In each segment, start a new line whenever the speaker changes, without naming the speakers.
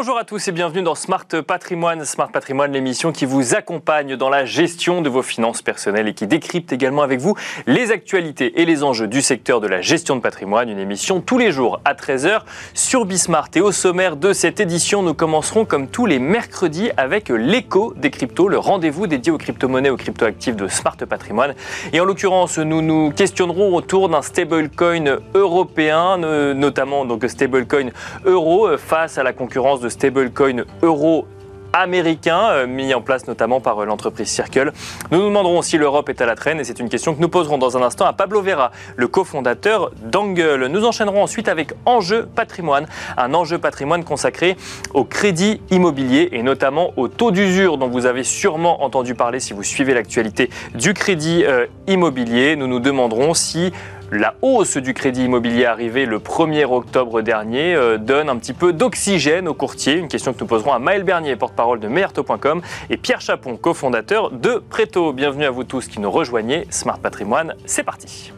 Bonjour à tous et bienvenue dans Smart Patrimoine. Smart Patrimoine, l'émission qui vous accompagne dans la gestion de vos finances personnelles et qui décrypte également avec vous les actualités et les enjeux du secteur de la gestion de patrimoine. Une émission tous les jours à 13h sur Bismart. Et au sommaire de cette édition, nous commencerons comme tous les mercredis avec l'écho des cryptos, le rendez-vous dédié aux crypto-monnaies, aux crypto-actifs de Smart Patrimoine. Et en l'occurrence, nous nous questionnerons autour d'un stablecoin européen, notamment donc stablecoin euro face à la concurrence de stablecoin euro américain, euh, mis en place notamment par euh, l'entreprise Circle. Nous nous demanderons si l'Europe est à la traîne et c'est une question que nous poserons dans un instant à Pablo Vera, le cofondateur d'Angle. Nous enchaînerons ensuite avec Enjeu patrimoine, un enjeu patrimoine consacré au crédit immobilier et notamment au taux d'usure dont vous avez sûrement entendu parler si vous suivez l'actualité du crédit euh, immobilier. Nous nous demanderons si la hausse du crédit immobilier arrivée le 1er octobre dernier euh, donne un petit peu d'oxygène aux courtiers. Une question que nous poserons à Maël Bernier, porte-parole de Meerto.com, et Pierre Chapon, cofondateur de Preto. Bienvenue à vous tous qui nous rejoignez. Smart Patrimoine, c'est parti.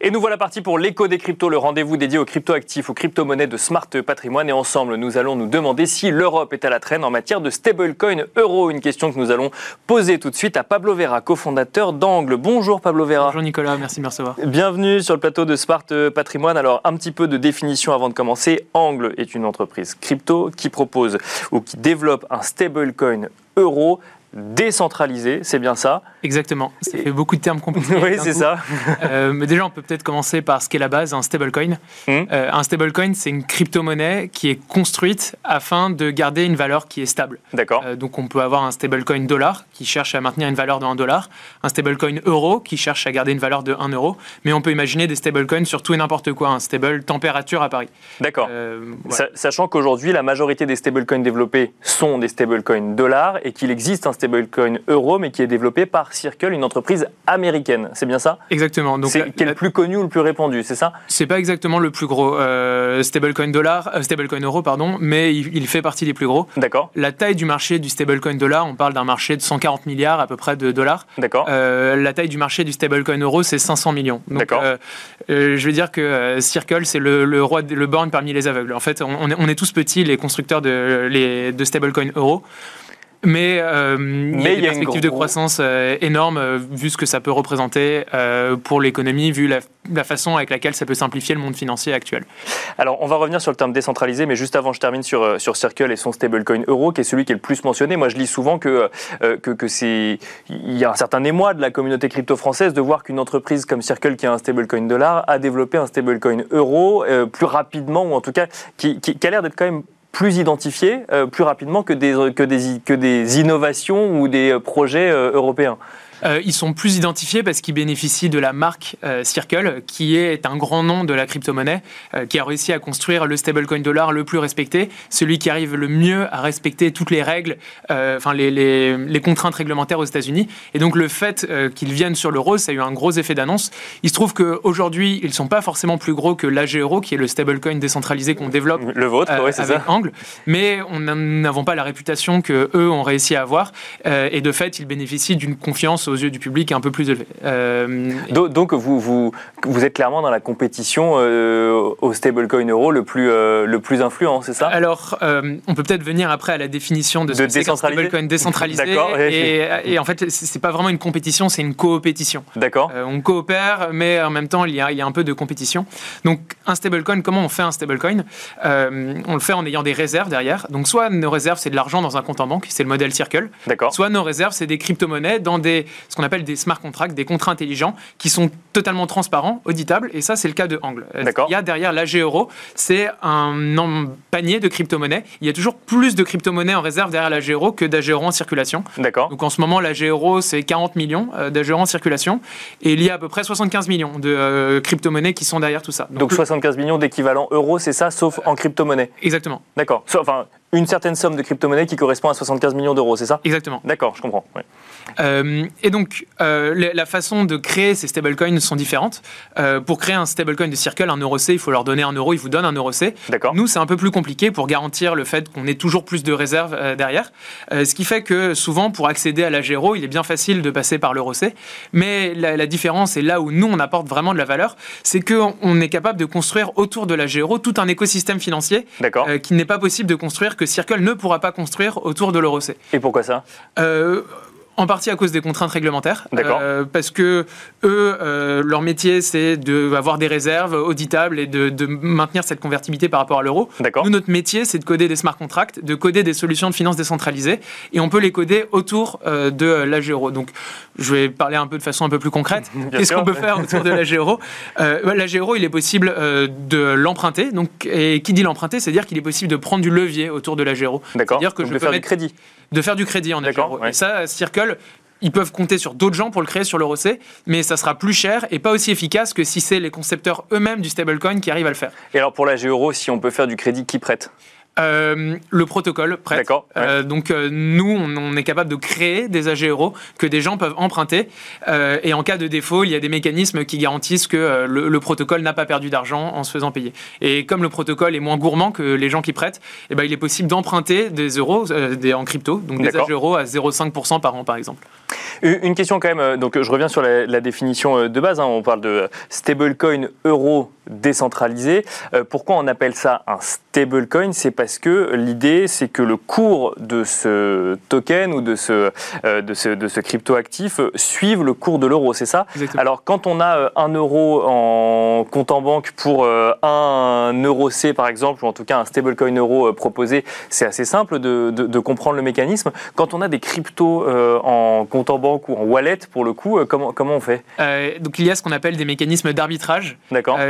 Et nous voilà partis pour l'écho des cryptos, le rendez-vous dédié aux crypto-actifs, aux crypto-monnaies de Smart Patrimoine. Et ensemble, nous allons nous demander si l'Europe est à la traîne en matière de stablecoin euro. Une question que nous allons poser tout de suite à Pablo Vera, cofondateur d'Angle. Bonjour Pablo Vera.
Bonjour Nicolas, merci de me recevoir.
Bienvenue sur le plateau de Smart Patrimoine. Alors, un petit peu de définition avant de commencer. Angle est une entreprise crypto qui propose ou qui développe un stablecoin euro décentralisé, c'est bien ça
Exactement. Ça fait beaucoup de termes compliqués.
oui, c'est ça.
Euh, mais déjà, on peut peut-être commencer par ce qu'est la base, un stablecoin. Hmm. Euh, un stablecoin, c'est une crypto-monnaie qui est construite afin de garder une valeur qui est stable.
D'accord.
Euh, donc, on peut avoir un stablecoin dollar qui cherche à maintenir une valeur de 1 dollar, un stablecoin euro qui cherche à garder une valeur de 1 euro. Mais on peut imaginer des stablecoins sur tout et n'importe quoi, un stable température à Paris.
D'accord. Sachant qu'aujourd'hui, la majorité des stablecoins développés sont des stablecoins dollars et qu'il existe un stablecoin euro, mais qui est développé par Circle, une entreprise américaine. C'est bien ça?
Exactement.
Donc, c'est qui est le plus connu ou le plus répandu, c'est ça?
C'est pas exactement le plus gros euh, stablecoin dollar, euh, stablecoin euro, pardon, mais il, fait partie des plus gros.
D'accord.
La taille du marché du stablecoin dollar, on parle d'un marché de 140 milliards à peu près de dollars.
D'accord.
Euh, la taille du marché du stablecoin euro, c'est 500 millions.
D'accord.
je veux dire que Circle, c'est le, roi, le born parmi les aveugles. En fait, on, est, on est, tous petits, les constructeurs de, les, de stablecoin euro. Mais, euh, il y a des perspectives de croissance euh, énormes euh, vu ce que ça peut représenter pour l'économie, vu la, façon avec laquelle ça peut simplifier le monde financier actuel.
Alors, on va revenir sur le terme décentralisé, mais juste avant, je termine sur, sur Circle et son stablecoin euro, qui est celui qui est le plus mentionné. Moi, je lis souvent que, que, que c'est, il y a un certain émoi de la communauté crypto française de voir qu'une entreprise comme Circle, qui a un stablecoin dollar, a développé un stablecoin euro plus rapidement, ou en tout cas, qui, qui a l'air d'être quand même plus identifiés euh, plus rapidement que des, que, des, que des innovations ou des projets euh, européens
euh, ils sont plus identifiés parce qu'ils bénéficient de la marque euh, Circle, qui est un grand nom de la crypto-monnaie, euh, qui a réussi à construire le stablecoin dollar le plus respecté, celui qui arrive le mieux à respecter toutes les règles, enfin les, les, les, contraintes réglementaires aux États-Unis. Et donc le fait qu'ils viennent sur l'euro, ça a eu un gros effet d'annonce. Il se trouve qu'aujourd'hui, ils ne sont pas forcément plus gros que l'AG Euro, qui est le stablecoin décentralisé qu'on développe
le vôtre,
avec
ça.
Angle, mais on n'avons pas la réputation que eux ont réussi à avoir. et de fait, ils bénéficient d'une confiance aux yeux du public est un peu plus élevé.
Euh, donc vous, vous, vous êtes clairement dans la compétition euh, au stablecoin euro le plus, euh, le plus influent, c'est ça?
Alors, on peut peut-être venir après à la définition de ce
de stablecoin
décentralisé. Et, et, en fait, c'est pas vraiment une compétition, c'est une coopétition.
D'accord.
on coopère, mais en même temps, il y, a, il y, a, un peu de compétition. Donc, un stablecoin, comment on fait un stablecoin? On le fait en ayant des réserves derrière. Donc, soit nos réserves, c'est de l'argent dans un compte en banque, c'est le modèle Circle.
D'accord.
Soit nos réserves, c'est des crypto-monnaies dans des, ce qu'on appelle des smart contracts, des contrats intelligents qui sont totalement transparents, auditables, et ça, c'est le cas de Angle.
Euh,
il y a derrière l'AG Euro, c'est un panier de crypto-monnaies. Il y a toujours plus de crypto-monnaies en réserve derrière l'AG Euro que d'AG Euro en circulation.
D'accord.
Donc en ce moment, l'AG Euro, c'est 40 millions euh, d'AG Euro en circulation, et il y a à peu près 75 millions de euh, crypto-monnaies qui sont derrière tout ça.
Donc, 75 millions d'équivalents euros, c'est ça, sauf en crypto-monnaie
Exactement.
D'accord. Enfin, une certaine somme de crypto-monnaie qui correspond à 75 millions d'euros, c'est ça?
Exactement.
D'accord, je comprends.
Euh, et donc, euh, la façon de créer ces stablecoins sont différentes. Euh, pour créer un stablecoin de Circle, un euro C, il faut leur donner un euro, ils vous donnent un euro C.
D'accord.
Nous, c'est un peu plus compliqué pour garantir le fait qu'on ait toujours plus de réserves derrière. ce qui fait que souvent, pour accéder à la Géro, il est bien facile de passer par l'euro C. Mais la, différence, et là où nous, on apporte vraiment de la valeur, c'est qu'on est capable de construire autour de la Géro tout un écosystème financier qui n'est pas possible de construire que Circle ne pourra pas construire autour de l'euro C.
Et pourquoi ça?
Euh, en partie à cause des contraintes réglementaires. Euh, parce que eux, euh, leur métier, c'est d'avoir des réserves auditables et de, maintenir cette convertibilité par rapport à l'euro. Nous, notre métier, c'est de coder des smart contracts, de coder des solutions de finances décentralisées, et on peut les coder autour euh, de l'AG-Euro. Donc, je vais parler un peu de façon un peu plus concrète. Qu'est-ce qu'on peut faire autour de l'AG-Euro euh, L'AG-Euro, il est possible de l'emprunter. Donc, et qui dit l'emprunter, c'est-à-dire qu'il est possible de prendre du levier autour de l'AG-Euro.
D'accord.
C'est-à-dire
que je peux faire du crédit.
De faire du crédit en AG-Euro. Et ça, Circle ils peuvent compter sur d'autres gens pour le créer sur l'euro C, mais ça sera plus cher et pas aussi efficace que si c'est les concepteurs eux-mêmes du stablecoin qui arrivent à le faire.
Et alors pour la G-Euro, si on peut faire du crédit, qui prête?
Euh, le protocole prête.
D'accord.
Euh, donc euh, nous, on, est capable de créer des AG euros que des gens peuvent emprunter. et en cas de défaut, il y a des mécanismes qui garantissent que le, protocole n'a pas perdu d'argent en se faisant payer. Et comme le protocole est moins gourmand que les gens qui prêtent, eh ben, il est possible d'emprunter des euros des, en crypto, donc des AG euros à 0,5% par an par exemple.
Une question quand même, donc je reviens sur la, définition de base, hein. on parle de stablecoin euro décentralisé. pourquoi on appelle ça un stablecoin? C'est parce parce que l'idée, c'est que le cours de ce token ou de ce, euh, de ce, de ce crypto-actif suive le cours de l'euro, c'est ça? Alors, quand on a euh, un euro en compte en banque pour euh, un euro C, par exemple, ou en tout cas un stablecoin euro proposé, c'est assez simple de, de, comprendre le mécanisme. Quand on a des cryptos en compte en banque ou en wallet, pour le coup, comment, comment on fait?
Donc, il y a ce qu'on appelle des mécanismes d'arbitrage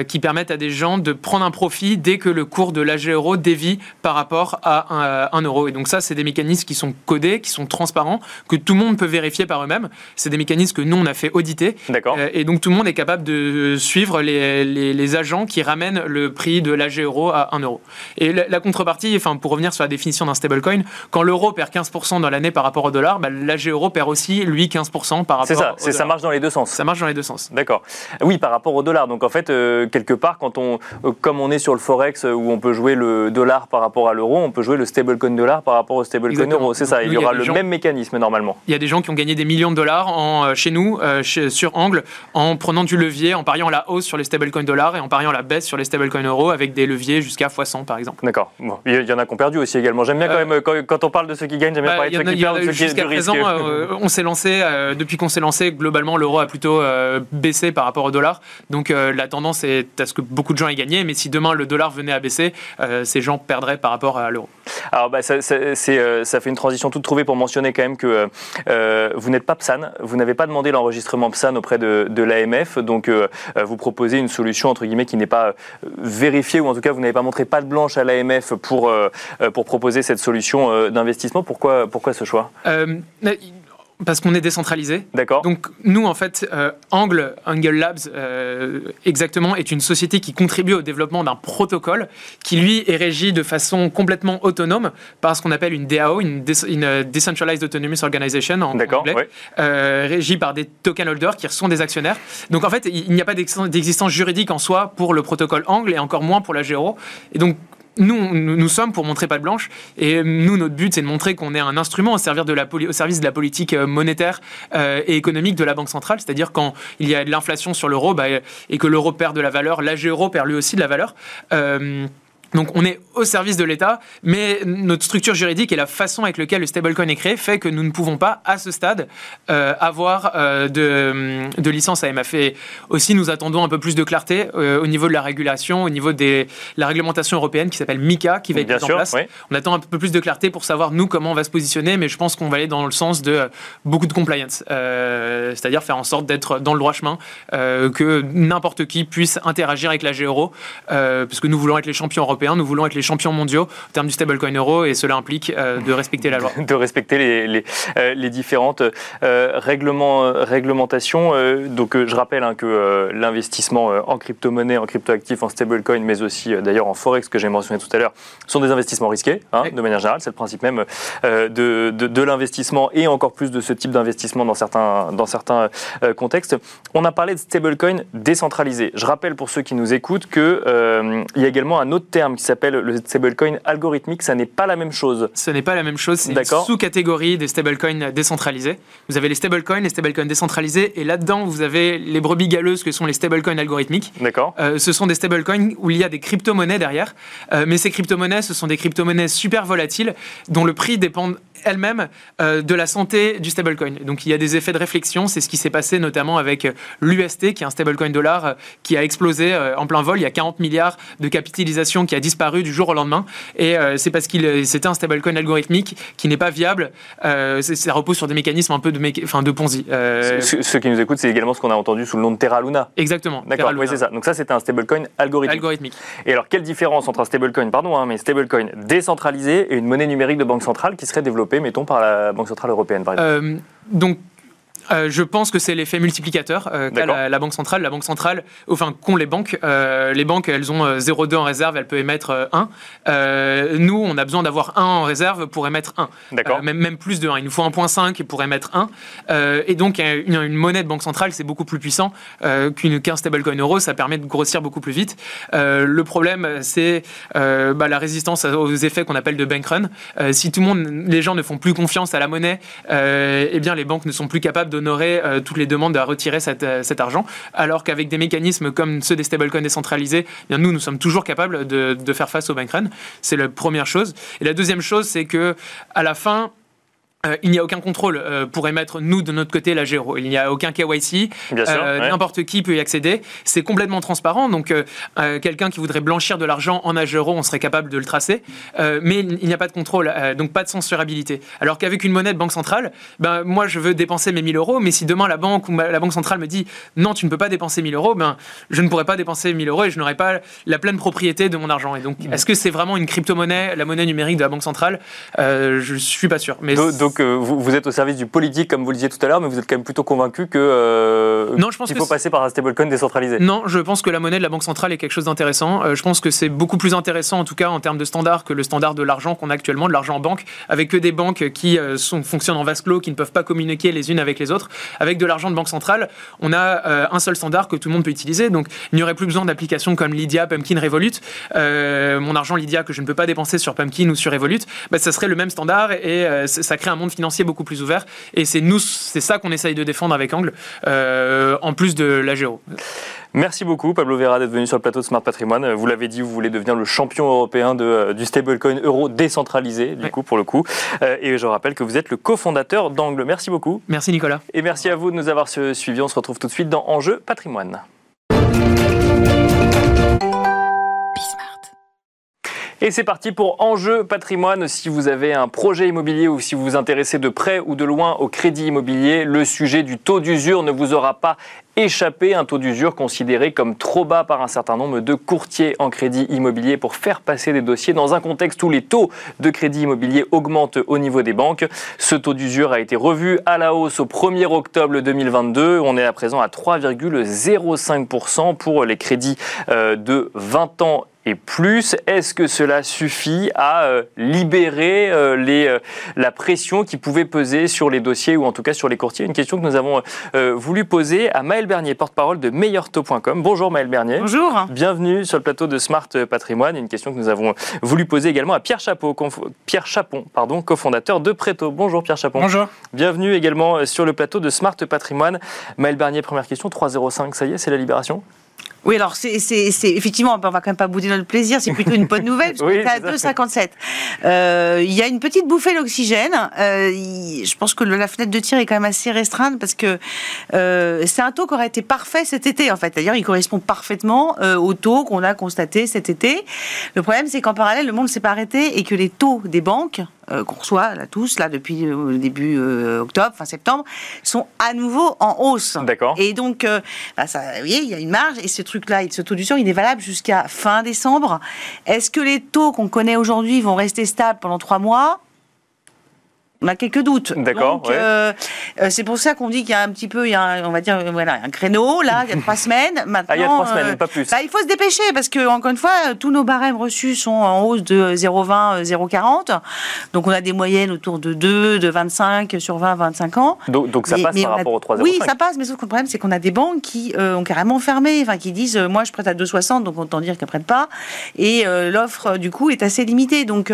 qui permettent à des gens de prendre un profit dès que le cours de l'AG euro dévie par rapport à un, euro. Et donc ça, c'est des mécanismes qui sont codés, qui sont transparents, que tout le monde peut vérifier par eux-mêmes. C'est des mécanismes que nous, on a fait auditer.
D'accord. Euh,
et donc tout le monde est capable de suivre les, les, agents qui ramènent le prix de l'AG euro à 1 euro. Et la, contrepartie, enfin, pour revenir sur la définition d'un stablecoin, quand l'euro perd 15% dans l'année par rapport au dollar, bah, l'AG euro perd aussi, lui, 15% par rapport
C'est ça, ça marche dans les deux sens.
Ça marche dans les deux sens.
D'accord. Oui, par rapport au dollar. Donc en fait, euh, quelque part, quand on, comme on est sur le Forex où on peut jouer le dollar par rapport à l'euro, on peut jouer le stablecoin dollar par rapport au stablecoin euro. C'est ça, il y aura le même mécanisme normalement.
Il y a des gens qui ont gagné des millions de dollars en, euh, chez nous, euh, sur Angle, en prenant du levier, en pariant la hausse sur les stablecoins dollars et en pariant la baisse sur les stablecoins euros avec des leviers jusqu'à x100 par exemple.
D'accord. Bon, il y en a qui ont perdu aussi également. J'aime bien quand euh, même, quand, on parle de ceux qui gagnent, j'aime bien bah, parler de ceux qui perdent, ceux qui
présent, on s'est lancé, depuis qu'on s'est lancé, globalement, l'euro a plutôt baissé par rapport au dollar. Donc la tendance est à ce que beaucoup de gens aient gagné, mais si demain le dollar venait à baisser, ces gens perdraient par rapport à l'euro.
Alors, bah, ça, euh, ça, fait une transition toute trouvée pour mentionner quand même que euh, vous n'êtes pas PSAN, vous n'avez pas demandé l'enregistrement PSAN auprès de, l'AMF, donc euh, vous proposez une solution entre guillemets qui n'est pas vérifiée, ou en tout cas vous n'avez pas montré pas de blanche à l'AMF pour, pour proposer cette solution d'investissement. Pourquoi, pourquoi ce choix?
Parce qu'on est décentralisé.
D'accord.
Donc nous, en fait, euh, Angle, Angle Labs, euh, exactement, est une société qui contribue au développement d'un protocole qui, lui, est régi de façon complètement autonome par ce qu'on appelle une DAO, une, euh, Decentralized Autonomous Organization en anglais, ouais. régie par des token holders qui sont des actionnaires. Donc en fait, il n'y a pas d'existence juridique en soi pour le protocole Angle et encore moins pour la Géo. Et donc nous, sommes pour montrer pas de blanche. Et nous, notre but, c'est de montrer qu'on est un instrument au, service de la, politique euh, monétaire euh, et économique de la Banque centrale. C'est-à-dire quand il y a de l'inflation sur l'euro bah, et que l'euro perd de la valeur, l'AG euro perd lui aussi de la valeur. Euh, donc on est au service de l'État, mais notre structure juridique et la façon avec laquelle le stablecoin est créé fait que nous ne pouvons pas, à ce stade, euh, avoir euh, de, de, licence AMF. Et aussi, nous attendons un peu plus de clarté euh, au niveau de la régulation, au niveau de la réglementation européenne qui s'appelle MICA, qui va être mise en place. On attend un peu plus de clarté pour savoir, nous, comment on va se positionner, mais je pense qu'on va aller dans le sens de beaucoup de compliance, c'est-à-dire faire en sorte d'être dans le droit chemin, que n'importe qui puisse interagir avec la G-Euro, parce que nous voulons être les champions européens Européens, nous voulons être les champions mondiaux en termes du stablecoin euro et cela implique de respecter la loi.
de respecter les, les, les différentes règlements, réglementations. donc je rappelle hein, que l'investissement en crypto-monnaie, en crypto-actifs, en stablecoin, mais aussi d'ailleurs en forex que j'ai mentionné tout à l'heure, sont des investissements risqués, hein, de manière générale. C'est le principe même de, de, de l'investissement et encore plus de ce type d'investissement dans certains, dans certains contextes. On a parlé de stablecoin décentralisé. Je rappelle pour ceux qui nous écoutent qu'il euh, y a également un autre terme qui s'appelle le stablecoin algorithmique. Ça n'est pas la même chose.
Ce n'est pas la même chose. C'est une sous-catégorie des stablecoins décentralisés. Vous avez les stablecoins, les stablecoins décentralisés, et là-dedans, vous avez les brebis galeuses que sont les stablecoins algorithmiques.
D'accord.
Euh, ce sont des stablecoins où il y a des crypto-monnaies derrière. Euh, mais ces crypto-monnaies, ce sont des crypto-monnaies super volatiles dont le prix dépend elle-même euh, de la santé du stablecoin. Donc il y a des effets de réflexion, c'est ce qui s'est passé notamment avec euh, l'UST, qui est un stablecoin dollar euh, qui a explosé en plein vol. Il y a 40 milliards de capitalisation qui a disparu du jour au lendemain. Et c'est parce qu'il c'était un stablecoin algorithmique qui n'est pas viable. ça repose sur des mécanismes un peu de, enfin, de Ponzi.
Ceux qui nous écoutent, c'est également ce qu'on a entendu sous le nom de Terra Luna.
Exactement.
D'accord, oui, c'est ça. Donc ça, c'était un stablecoin algorithmique.
algorithmique.
Et alors, quelle différence entre un stablecoin, pardon, hein, mais stablecoin décentralisé et une monnaie numérique de banque centrale qui serait développée? Mettons, par la Banque Centrale Européenne, par exemple.
Euh, euh, je pense que c'est l'effet multiplicateur euh, qu'a la, Banque centrale. La Banque centrale, enfin, qu'ont les banques. Euh, les banques, elles ont 0,2 en réserve, elles peuvent émettre 1. nous, on a besoin d'avoir 1 en réserve pour émettre 1. Même, même, plus de 1. Il nous faut 1,5 pour émettre 1. et donc, une, monnaie de Banque centrale, c'est beaucoup plus puissant qu'une qu'un stablecoin euro. Ça permet de grossir beaucoup plus vite. le problème, c'est bah, la résistance aux effets qu'on appelle de bank run. si tout le monde, les gens ne font plus confiance à la monnaie, eh bien, les banques ne sont plus capables de honorer euh, toutes les demandes à retirer euh, cet argent, alors qu'avec des mécanismes comme ceux des stablecoins décentralisés, eh nous, nous sommes toujours capables de, de faire face au bank run. C'est la première chose. Et la deuxième chose, c'est que à la fin, euh, il n'y a aucun contrôle euh, pour émettre, nous, de notre côté, la géro. Il n'y a aucun KYC. Euh, n'importe qui peut y accéder. C'est complètement transparent. Donc, quelqu'un qui voudrait blanchir de l'argent en Agero, on serait capable de le tracer. mais il n'y a pas de contrôle, donc pas de censurabilité. Alors qu'avec une monnaie de banque centrale, ben, moi, je veux dépenser mes 1000 euros, mais si demain la banque ou la banque centrale me dit non, tu ne peux pas dépenser 1000 euros, ben, je ne pourrais pas dépenser 1000 euros et je n'aurai pas la pleine propriété de mon argent. Et donc, est-ce que c'est vraiment une crypto-monnaie, la monnaie numérique de la banque centrale? Je ne suis pas sûr.
Mais donc, vous, êtes au service du politique, comme vous le disiez tout à l'heure, mais vous êtes quand même plutôt convaincu que euh, non, je pense qu'il faut passer par un stablecoin décentralisé.
Non, je pense que la monnaie de la banque centrale est quelque chose d'intéressant. Euh, je pense que c'est beaucoup plus intéressant, en tout cas en termes de standard, que le standard de l'argent qu'on a actuellement, de l'argent en banque, avec que des banques qui euh, sont, fonctionnent en vase clos, qui ne peuvent pas communiquer les unes avec les autres. Avec de l'argent de banque centrale, on a un seul standard que tout le monde peut utiliser. Donc, il n'y aurait plus besoin d'applications comme Lydia, Pumpkin, Revolut. mon argent Lydia que je ne peux pas dépenser sur Pumpkin ou sur Revolut, bah, ça serait le même standard et ça crée un monde financier beaucoup plus ouvert. Et c'est nous, c'est ça qu'on essaye de défendre avec Angle, euh, en plus de la géo.
Merci beaucoup Pablo Vera d'être venu sur le plateau de Smart Patrimoine. Vous l'avez dit, vous voulez devenir le champion européen de, euh, du stablecoin euro décentralisé, du coup, pour le coup. Euh, et je rappelle que vous êtes le cofondateur d'Angle. Merci beaucoup.
Merci Nicolas.
Et merci à vous de nous avoir suivis. On se retrouve tout de suite dans Enjeu Patrimoine. Et c'est parti pour Enjeu patrimoine. Si vous avez un projet immobilier ou si vous vous intéressez de près ou de loin au crédit immobilier, le sujet du taux d'usure ne vous aura pas échappé. Un taux d'usure considéré comme trop bas par un certain nombre de courtiers en crédit immobilier pour faire passer des dossiers dans un contexte où les taux de crédit immobilier augmentent au niveau des banques. Ce taux d'usure a été revu à la hausse au 1er octobre 2022. On est à présent à 3,05% pour les crédits euh, de 20 ans plus. Est-ce que cela suffit à euh, libérer euh, les, euh, la pression qui pouvait peser sur les dossiers ou en tout cas sur les courtiers? Une question que nous avons voulu poser à Maël Bernier, porte-parole de meilleurtaux.com. Bonjour Maël Bernier.
Bonjour.
Bienvenue sur le plateau de Smart Patrimoine. Une question que nous avons voulu poser également à Pierre, Chapeau, Pierre Chapon, pardon, cofondateur de Préto. Bonjour Pierre Chapon.
Bonjour.
Bienvenue également sur le plateau de Smart Patrimoine. Maël Bernier, première question, 3,05, ça y est, c'est la libération?
Oui, alors c'est effectivement, on va quand même pas bouder notre plaisir, c'est plutôt une bonne nouvelle, parce qu'on est à 2,57. Euh, il y a une petite bouffée d'oxygène. Euh, je pense que la fenêtre de tir est quand même assez restreinte, parce que euh, c'est un taux qui aurait été parfait cet été, en fait. C'est-à-dire, il correspond parfaitement au taux qu'on a constaté cet été. Le problème, c'est qu'en parallèle, le monde s'est pas arrêté et que les taux des banques qu'on reçoit là tous là depuis le début octobre, fin septembre, sont à nouveau en hausse.
D'accord.
Et donc, bah, ça, vous voyez, il y a une marge et ce truc-là, ce taux d'usure, il est valable jusqu'à fin décembre. Est-ce que les taux qu'on connaît aujourd'hui vont rester stables pendant trois mois? On a quelques doutes.
D'accord.
Euh, euh, c'est pour ça qu'on dit qu'il y a un petit peu, il y a on va dire, voilà, un créneau là, il y a trois semaines. Maintenant,
ah, il y a trois semaines, euh, pas plus.
Bah, il faut se dépêcher parce que encore une fois, tous nos barèmes reçus sont en hausse de 0,20, 0,40. Donc on a des moyennes autour de 2, de 25 sur 20, 25 ans.
Donc, donc ça passe par rapport aux 3,05.
Oui, ça passe, mais sauf que le problème c'est qu'on a des banques qui ont carrément fermé, enfin qui disent, moi je prête à 2,60, donc autant dire qu'elles prêtent pas. Et l'offre du coup est assez limitée. Donc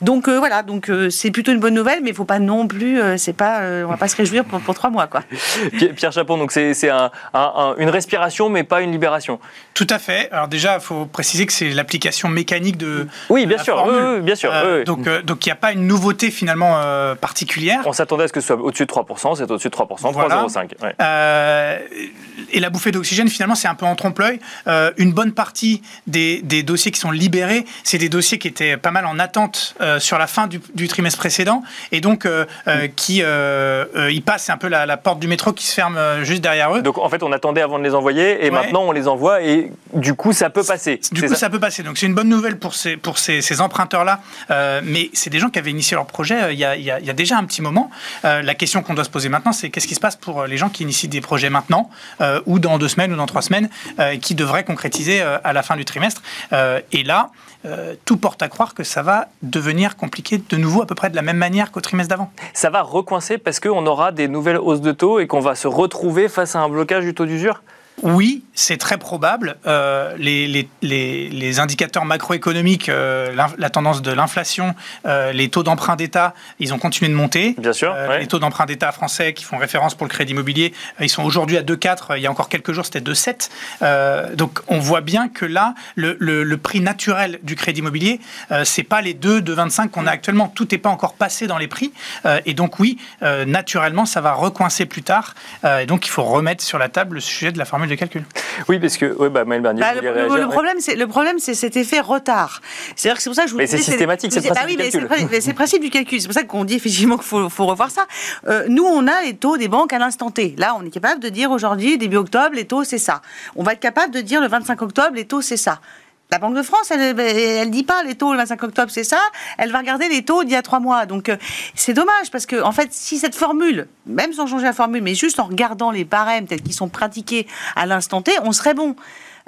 donc voilà, donc c'est plutôt une bonne nouvelle, mais il faut pas non plus, euh, c'est pas, euh, on va pas se réjouir pour, pour trois mois, quoi.
Pierre Chapon, donc c'est un, une respiration, mais pas une libération.
Tout à fait. Alors déjà, il faut préciser que c'est l'application mécanique de.
Oui, bien sûr. Oui, bien sûr.
Euh, donc, donc il n'y a pas une nouveauté finalement particulière.
On s'attendait à ce que ce soit au-dessus de 3%, c'est au-dessus de 3%,
3,05. et la bouffée d'oxygène, finalement, c'est un peu en trompe-l'œil. une bonne partie des, des, dossiers qui sont libérés, c'est des dossiers qui étaient pas mal en attente sur la fin du, du trimestre précédent. Et donc, euh, euh, qui euh, ils passent un peu la, porte du métro qui se ferme juste derrière eux.
Donc en fait, on attendait avant de les envoyer et maintenant on les envoie et du coup ça peut passer.
Du coup, ça, peut passer. Donc c'est une bonne nouvelle pour ces pour ces, emprunteurs-là, mais c'est des gens qui avaient initié leur projet il y, a, il, y a, déjà un petit moment. la question qu'on doit se poser maintenant, c'est qu'est-ce qui se passe pour les gens qui initient des projets maintenant ou dans deux semaines ou dans trois semaines, qui devraient concrétiser à la fin du trimestre. et là, tout porte à croire que ça va devenir compliqué de nouveau à peu près de la même manière qu'au trimestre d'avant.
Ça va recoincer parce qu'on aura des nouvelles hausses de taux et qu'on va se retrouver face à un blocage du taux d'usure?
Oui, c'est très probable. Euh, les, les, indicateurs macroéconomiques, euh, la, tendance de l'inflation, euh, les taux d'emprunt d'État, ils ont continué de monter.
Bien sûr.
Les taux d'emprunt d'État français qui font référence pour le crédit immobilier, ils sont aujourd'hui à 2,4. Il y a encore quelques jours, c'était 2,7. donc on voit bien que là, le, prix naturel du crédit immobilier, c'est pas les 2, 2,25 qu'on a actuellement. Tout n'est pas encore passé dans les prix. et donc oui, naturellement, ça va recoincer plus tard. et donc il faut remettre sur la table le sujet de la formule de calcul.
Oui, parce que bah, Maël Bernier,
bah, le, le, problème, c'est le problème, c'est cet effet retard.
C'est-à-dire que c'est pour ça que je vous. Mais c'est systématique, c'est le principe
ah, oui,
du calcul.
C'est le principe du calcul. C'est pour ça qu'on dit effectivement qu'il faut, faut, revoir ça. Euh, nous, on a les taux des banques à l'instant T. Là, on est capable de dire aujourd'hui, début octobre, les taux c'est ça. On va être capable de dire le 25 octobre, les taux c'est ça. La Banque de France, elle, elle dit pas les taux le 25 octobre, c'est ça. Elle va regarder les taux d'il y a trois mois. Donc, euh, c'est dommage parce que, en fait, si cette formule, même sans changer la formule, mais juste en regardant les barèmes tels qu'ils sont pratiqués à l'instant T, on serait bon.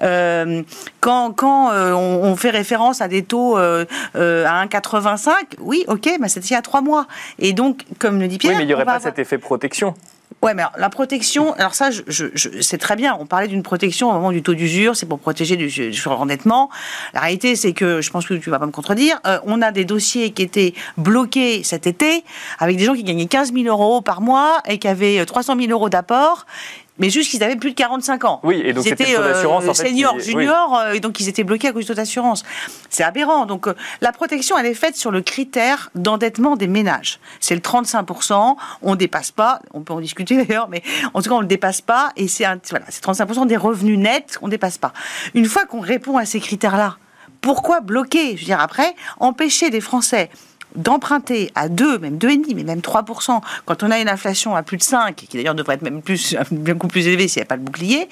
Euh, quand, quand euh, on, fait référence à des taux à 1,85, oui, ok, mais c'était il y a trois mois. Et donc, comme le dit Pierre,
oui, mais il n'y aurait pas cet effet protection.
Ouais, mais la protection, alors ça, je, c'est très bien. On parlait d'une protection au moment du taux d'usure, c'est pour protéger du, surendettement. La réalité, c'est que, je pense que tu vas pas me contredire, euh, on a des dossiers qui étaient bloqués cet été, avec des gens qui gagnaient 15 000 euros par mois et qui avaient 300 000 euros d'apport mais juste qu'ils avaient plus de 45 ans.
Oui, et donc c'était
euh,
d'assurance en
fait, senior, junior, euh, et donc ils étaient bloqués à cause du taux d'assurance. C'est aberrant. Donc euh, la protection, elle est faite sur le critère d'endettement des ménages. C'est le 35%. On dépasse pas. On peut en discuter d'ailleurs, mais en tout cas on le dépasse pas. Et c'est voilà, c'est 35% des revenus nets qu'on dépasse pas. Une fois qu'on répond à ces critères-là, pourquoi bloquer? Je veux dire après, empêcher des Français d'emprunter à 2, même 2,5, mais même 3%, quand on a une inflation à plus de 5, qui d'ailleurs devrait être même plus, beaucoup plus élevée s'il n'y a pas le bouclier,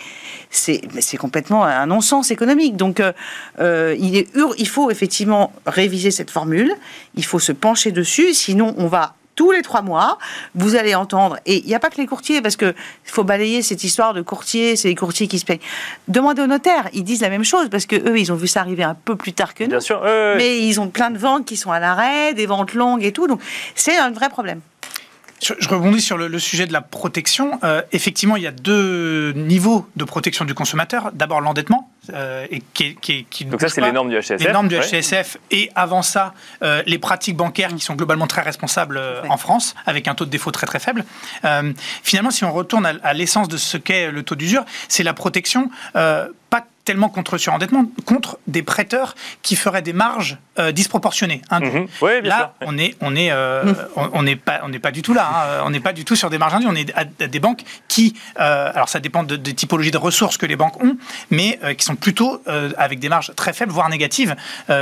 c'est complètement un non-sens économique. Donc euh, euh, il, est, il faut effectivement réviser cette formule, il faut se pencher dessus, sinon on va tous les trois mois, vous allez entendre, et il n'y a pas que les courtiers, parce qu'il faut balayer cette histoire de courtiers, c'est les courtiers qui se payent. Demandez aux notaires, ils disent la même chose, parce que eux, ils ont vu ça arriver un peu plus tard que nous.
Bien sûr,
mais ils ont plein de ventes qui sont à l'arrêt, des ventes longues et tout, donc c'est un vrai problème.
Je, rebondis sur le, sujet de la protection. Euh, effectivement, il y a deux niveaux de protection du consommateur. D'abord l'endettement,
euh, et qui, qui, Donc ça, c'est les normes du HCSF.
Les normes du HCSF et avant ça, euh, les pratiques bancaires qui sont globalement très responsables en France, avec un taux de défaut très très faible. finalement, si on retourne à, à l'essence de ce qu'est le taux d'usure, c'est la protection pas tellement contre le surendettement, contre des prêteurs qui feraient des marges euh, disproportionnées.
Hein. Mhm. bien
là, on est, on est, euh, mhm. on n'est pas, on n'est pas du tout là. Hein. On n'est pas du tout sur des marges indues. On est à, des banques qui, euh, alors ça dépend des typologies de ressources que les banques ont, mais qui sont plutôt avec des marges très faibles, voire négatives.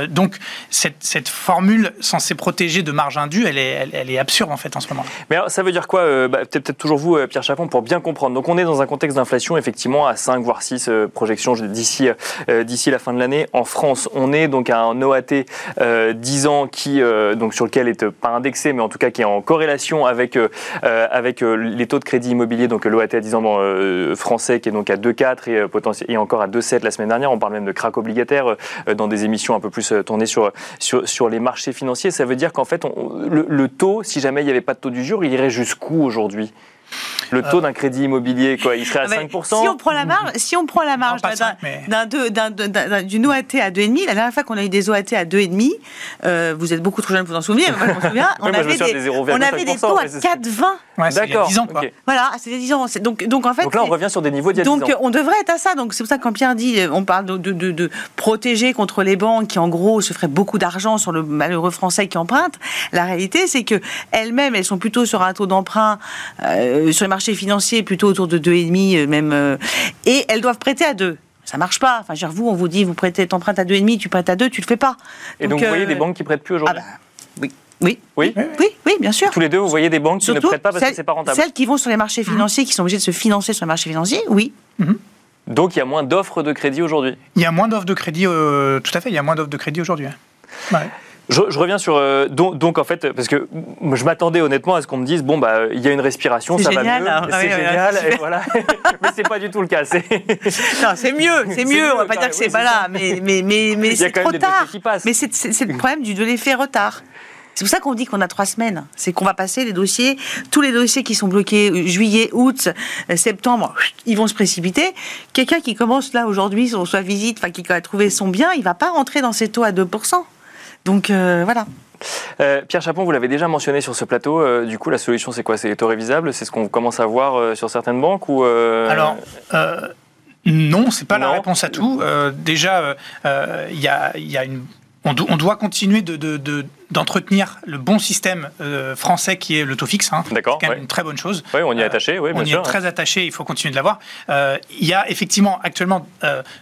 donc cette, cette, formule censée protéger de marges indues, elle est, elle, est absurde en fait en ce moment.
Mais ça veut dire quoi bah, Peut-être toujours vous, Pierre Chapon, pour bien comprendre. Donc on est dans un contexte d'inflation effectivement à 5 voire 6 projections d'ici euh, d'ici la fin de l'année. En France, on est donc à un OAT 10 euh, ans qui, euh, donc sur lequel est pas indexé, mais en tout cas qui est en corrélation avec, les taux de crédit immobilier, donc l'OAT à 10 ans français qui est donc à 2,4 et, et encore à 2,7 la semaine dernière. On parle même de crack obligataire dans des émissions un peu plus tournées sur, les marchés financiers. Ça veut dire qu'en fait, le, taux, si jamais il n'y avait pas de taux du jour, il irait jusqu'où aujourd'hui? Le taux d'un crédit immobilier, quoi, il serait à 5%.
Si on prend la marge, si on prend la marge d'une OAT à 2,5, la dernière fois qu'on a eu des OAT à 2,5, euh, vous êtes beaucoup trop jeune pour vous en souvenir, mais moi je m'en souviens, on, avait, des, on avait des taux à 4,20.
Ouais, D'accord. 10 ans, quoi.
Voilà, c'est 10 ans. Donc, donc, en fait.
Donc là, on revient sur des niveaux d'il y a 10
ans. Donc, on devrait être à ça. Donc, c'est pour ça que quand Pierre dit, on parle de, de, de, protéger contre les banques qui, en gros, se feraient beaucoup d'argent sur le malheureux français qui emprunte. La réalité, c'est que elles-mêmes, elles sont plutôt sur un taux d'emprunt euh, sur les marchés financiers plutôt autour de 2,5 euh, même. Euh, et elles doivent prêter à 2 ça marche pas. Enfin, dire, vous, on vous dit, vous prêtez, t'empruntes à 2,5, tu prêtes à 2, tu le fais pas.
Et donc, vous voyez des banques qui prêtent plus aujourd'hui
ah bah, oui. Oui. Oui. oui, oui, bien sûr.
Tous les deux, vous voyez des banques qui ne prêtent pas parce que c'est pas rentable.
Celles qui vont sur les marchés mmh. financiers, qui sont obligées de se financer sur les marchés financiers, oui.
Mmh. Donc il y a moins d'offres de crédit aujourd'hui.
Il y a moins d'offres de crédit, tout à fait. Il y a moins d'offres de crédit aujourd'hui. Ouais.
Je, reviens sur euh, donc, en fait parce que je m'attendais honnêtement à ce qu'on me dise bon bah il y a une respiration ça va mieux
hein.
c'est génial et voilà mais c'est pas du tout le cas c'est
non c'est mieux c'est mieux on va pas dire que c'est pas là mais mais mais, mais c'est trop tard mais c'est le problème du de l'effet retard c'est pour ça qu'on dit qu'on a trois semaines. C'est qu'on va passer les dossiers, tous les dossiers qui sont bloqués euh, juillet, août, euh, septembre, ils vont se précipiter. Quelqu'un qui commence là aujourd'hui sur sa visite, enfin qui a trouvé son bien, il va pas rentrer dans ces taux à 2%. Donc euh, voilà.
Euh, Pierre Chapon, vous l'avez déjà mentionné sur ce plateau. Euh, du coup, la solution, c'est quoi? C'est les taux révisables? C'est ce qu'on commence à voir sur certaines banques ou
Alors. Non, c'est pas la réponse à tout. déjà, il y a, une on, doit continuer de, d'entretenir le bon système euh, français qui est le taux fixe. Hein.
D'accord.
C'est une très bonne chose.
Oui, on y est euh, attaché. Oui,
on
y
est très attaché. Il faut continuer de l'avoir. Euh, il y a effectivement actuellement,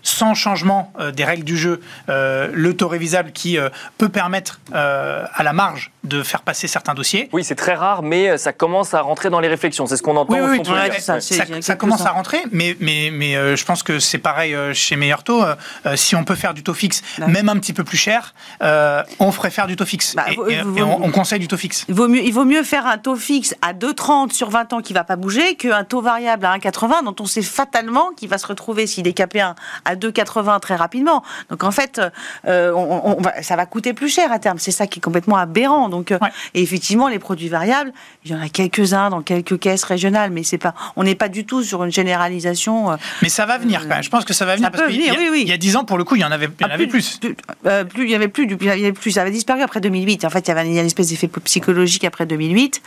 sans changement des règles du jeu, le taux révisable qui peut permettre à la marge de faire passer certains dossiers.
Oui, c'est très rare, mais ça commence à rentrer dans les réflexions. C'est ce qu'on entend.
Oui, oui, ça, ça, commence à rentrer, mais, mais, mais je pense que c'est pareil chez Meilleur Taux. si on peut faire du taux fixe, même un petit peu plus cher, on ferait faire du taux fixe. Bah, et, on, conseille du taux fixe.
Il vaut mieux, il vaut mieux faire un taux fixe à 2,30 sur 20 ans qui ne va pas bouger qu'un taux variable à 1,80 dont on sait fatalement qu'il va se retrouver s'il est capé à 2,80 très rapidement. Donc en fait, euh, on, ça va coûter plus cher à terme. C'est ça qui est complètement aberrant. Donc, euh, Et effectivement, les produits variables, il y en a quelques-uns dans quelques caisses régionales, mais c'est pas, on n'est pas du tout sur une généralisation. Euh,
mais ça va venir quand même. Je pense que ça va venir.
parce venir,
il, y a,
oui,
il y a 10 ans, pour le coup, il y en avait, il y en avait plus.
Plus, il y avait plus, il y avait plus. Ça avait disparu après 2008. En fait, il y avait une espèce d'effet psychologique après 2008.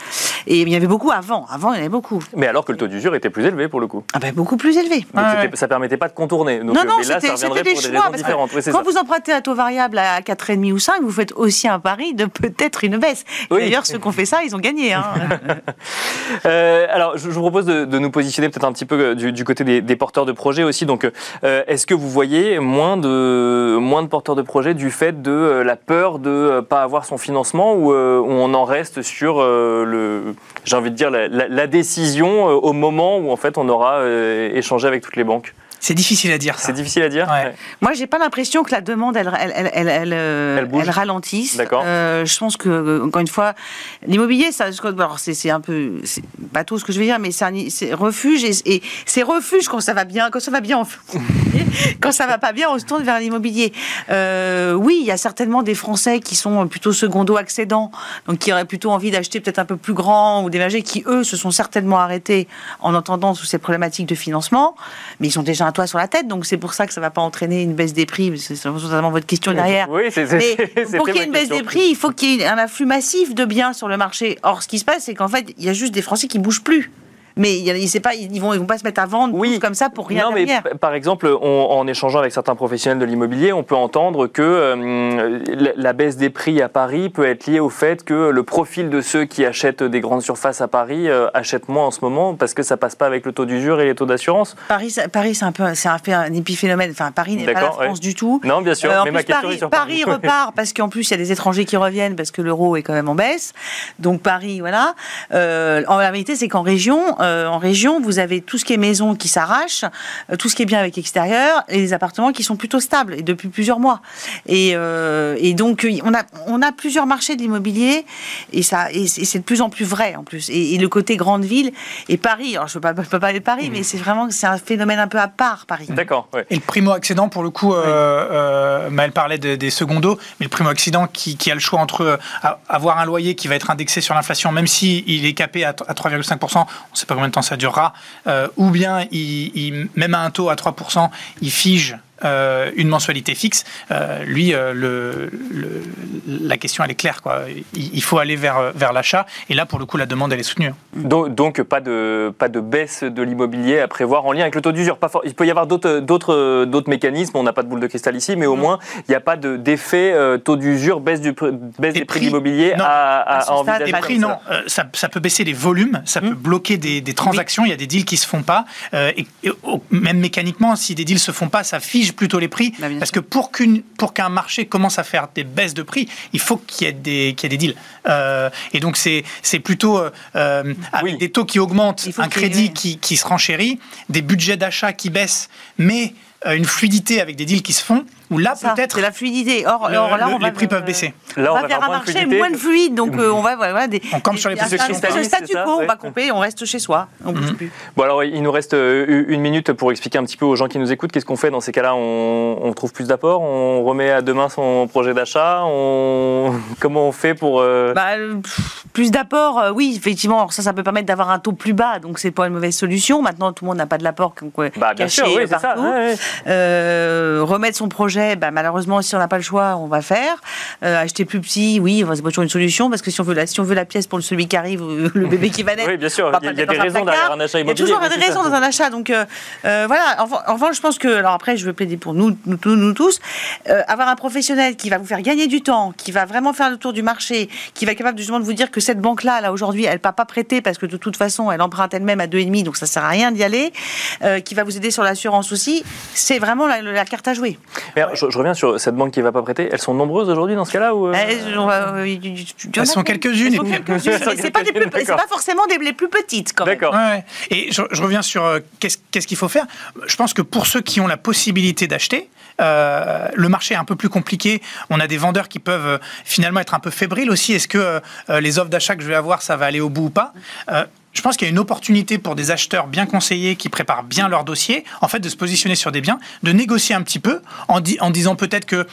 Et il y avait beaucoup avant. Avant, il y en avait beaucoup.
Mais alors que le taux d'usure était plus élevé pour le coup.
Ah ben, beaucoup plus élevé.
Donc ça permettait pas de contourner.
non, non, c'était des, choix. quand vous empruntez un taux variable à 4,5 ou 5, vous faites aussi un pari de peut-être une baisse. D'ailleurs, ceux qui ont fait ça, ils ont gagné. Hein.
Euh, alors, je vous propose de, nous positionner peut-être un petit peu euh, du, côté des, porteurs de projets aussi. Donc, euh, est-ce que vous voyez moins de, moins de porteurs de projets du fait de la peur de ne pas avoir son financement ou on en reste sur le, j'ai envie de dire, la, décision au moment où en fait on aura échangé avec toutes les banques?
C'est difficile à dire.
C'est difficile à dire.
Ouais. Moi, j'ai pas l'impression que la demande, elle, elle, elle, elle, elle, ralentisse.
D'accord.
Euh, je pense que euh, encore une fois, l'immobilier, ça, alors c'est un peu, c'est pas tout ce que je veux dire, mais c'est refuge et, et c'est refuge quand ça va bien, quand ça va bien. quand ça va pas bien, on se tourne vers l'immobilier. Euh, oui, il y a certainement des Français qui sont plutôt secondo accédants, donc qui auraient plutôt envie d'acheter peut-être un peu plus grand ou déménager, qui eux se sont certainement arrêtés en entendant toutes ces problématiques de financement, mais ils sont déjà un toit sur la tête, donc c'est pour ça que ça ne va pas entraîner une baisse des prix. C'est notamment votre question derrière.
Oui, c'est
Pour qu'il y ait une baisse des prix, il faut qu'il y ait un afflux massif de biens sur le marché. Or, ce qui se passe, c'est qu'en fait, il y a juste des Français qui bougent plus. Mais pas, ils vont, ils vont pas se mettre à vendre oui. comme ça pour rien non, mais
par exemple, en échangeant avec certains professionnels de l'immobilier, on peut entendre que euh, la baisse des prix à Paris peut être liée au fait que le profil de ceux qui achètent des grandes surfaces à Paris euh, achètent moins en ce moment parce que ça passe pas avec le taux d'usure et les taux d'assurance.
Paris, Paris, c'est un peu, c'est un, un, épiphénomène. Enfin, Paris n'est pas la France du tout.
Non, bien sûr. Euh, mais ma question
Paris,
est sur
Paris. Paris repart parce qu'en plus il y a des étrangers qui reviennent parce que l'euro est quand même en baisse. Donc Paris, voilà. en vérité, c'est qu'en région, en région, vous avez tout ce qui est maison qui s'arrache, tout ce qui est bien avec extérieur et les appartements qui sont plutôt stables et depuis plusieurs mois. Et, et donc on a on a plusieurs marchés de l'immobilier et ça et c'est de plus en plus vrai en plus. Et, le côté grande ville et Paris. Alors je peux pas, peux pas parler de Paris, mais c'est vraiment c'est un phénomène un peu à part Paris.
D'accord.
Et le primo accédant pour le coup, euh, euh, Maëlle parlait des secondos, mais le primo accédant qui, a le choix entre euh, avoir un loyer qui va être indexé sur l'inflation, même si il est capé à, 3,5%, on ne sait pas combien de temps ça durera, ou bien même à un taux à 3%, il fige euh, une mensualité fixe, euh, lui, euh, le, la question, elle est claire. Quoi. Il, faut aller vers, vers l'achat. Et là, pour le coup, la demande, elle est soutenue.
Donc, donc pas, de, pas de baisse de l'immobilier à prévoir en lien avec le taux d'usure. Il peut y avoir d'autres mécanismes. On n'a pas de boule de cristal ici, mais au moins, il n'y a pas d'effet taux d'usure, baisse, du, baisse des, prix, de l'immobilier à, à, envisager.
Les prix, non. ça, ça, peut baisser les volumes, ça peut mmh. bloquer des, des transactions. Il y a des deals qui ne se font pas. et, même mécaniquement, si des deals ne se font pas, ça fige plutôt les prix. Bah, parce que pour qu'une pour qu'un marché commence à faire des baisses de prix, il faut qu'il y ait des qu'il y ait des deals. Euh, et donc c'est c'est plutôt euh, euh, avec des taux qui augmentent, un crédit qui, qui se renchérit, des budgets d'achat qui baissent, mais une fluidité avec des deals qui se font où là peut-être
c'est la fluidité. Or, là, on
les prix peuvent baisser.
Là, on, va, faire un marché moins de fluide, donc euh, on va voilà, des,
on campe sur les prix
de statu quo, on va couper, on reste chez soi, on bouge mhm. plus.
Bon alors il nous reste euh, une minute pour expliquer un petit peu aux gens qui nous écoutent qu'est-ce qu'on fait dans ces cas-là? On, trouve plus d'apports, on remet à demain son projet d'achat, on... comment on fait pour euh,
bah, plus d'apports Oui, effectivement, ça ça peut permettre d'avoir un taux plus bas, donc c'est pas une mauvaise solution. Maintenant tout le monde n'a pas de l'apport bah, bien sûr, oui, partout. Ça, remettre son projet, bah, malheureusement si on n'a pas le choix, on va faire. Euh, acheter plus petit, oui, c'est pas toujours une solution parce que si on veut la, si on veut la pièce pour celui qui arrive, le bébé qui va naître.
Oui, bien sûr. Il y a, des raisons derrière un achat immobilier.
Il y a toujours des raisons dans un achat. Donc euh, euh, voilà. En, revanche, je pense que, alors après, je veux plaider pour nous, nous, nous tous, avoir un professionnel qui va vous faire gagner du temps, qui va vraiment faire le tour du marché, qui va être capable justement de vous dire que cette banque-là, là, aujourd'hui, elle ne peut pas prêter parce que de toute façon, elle emprunte elle-même à 2,5, donc ça sert à rien d'y aller, qui va vous aider sur l'assurance aussi, c'est vraiment la, carte à jouer.
je, je, reviens sur cette banque qui ne va pas prêter, elles sont nombreuses aujourd'hui dans ce cas-là ou
euh Elles, sont quelques-unes.
c'est pas, pas, forcément des, les plus petites quand même.
D'accord. Et je, reviens sur euh, qu'est-ce qu'il faut faire? Je pense que pour ceux qui ont la possibilité d'acheter, euh, le marché est un peu plus compliqué. On a des vendeurs qui peuvent finalement être un peu fébriles aussi. Est-ce que les offres d'achat que je vais avoir, ça va aller au bout ou pas? Je pense qu'il y a une opportunité pour des acheteurs bien conseillés qui préparent bien leur dossier, en fait, de se positionner sur des biens, de négocier un petit peu en, disant peut-être que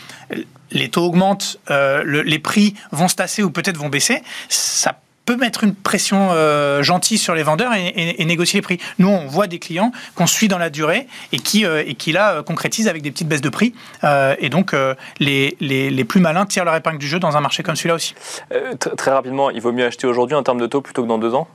les taux augmentent, euh, les prix vont se tasser ou peut-être vont baisser. Ça peut mettre une pression euh, gentille sur les vendeurs et, négocier les prix. Nous, on voit des clients qu'on suit dans la durée et qui, euh, et qui là, concrétisent avec des petites baisses de prix. et donc, les, les, les, plus malins tirent leur épingle du jeu dans un marché comme celui-là aussi.
très rapidement, il vaut mieux acheter aujourd'hui en termes de taux plutôt que dans deux ans?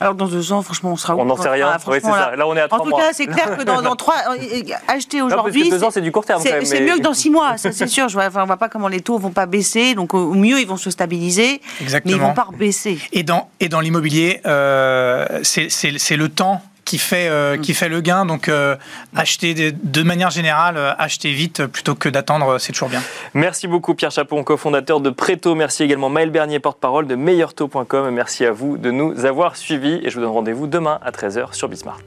Alors dans deux ans, franchement, on sera
On n'en sait rien. oui, c'est ça. Là, on est à trois
En tout cas, c'est clair que dans, trois, euh, acheter aujourd'hui,
deux ans, c'est du court terme.
C'est mieux que dans six mois, ça c'est sûr. Je vois, enfin, on voit pas comment les taux vont pas baisser. Donc au mieux, ils vont se stabiliser,
Exactement.
mais ils vont pas baisser.
Et dans et dans l'immobilier, euh, c'est le temps qui fait, euh, qui fait le gain. Donc, euh, acheter de, manière générale, euh, acheter vite plutôt que d'attendre, c'est toujours bien.
Merci beaucoup, Pierre Chapon, cofondateur de Préto. Merci également, Maël Bernier, porte-parole de meilleurtaux.com. Merci à vous de nous avoir suivis et je vous donne rendez-vous demain à 13h sur Bismart.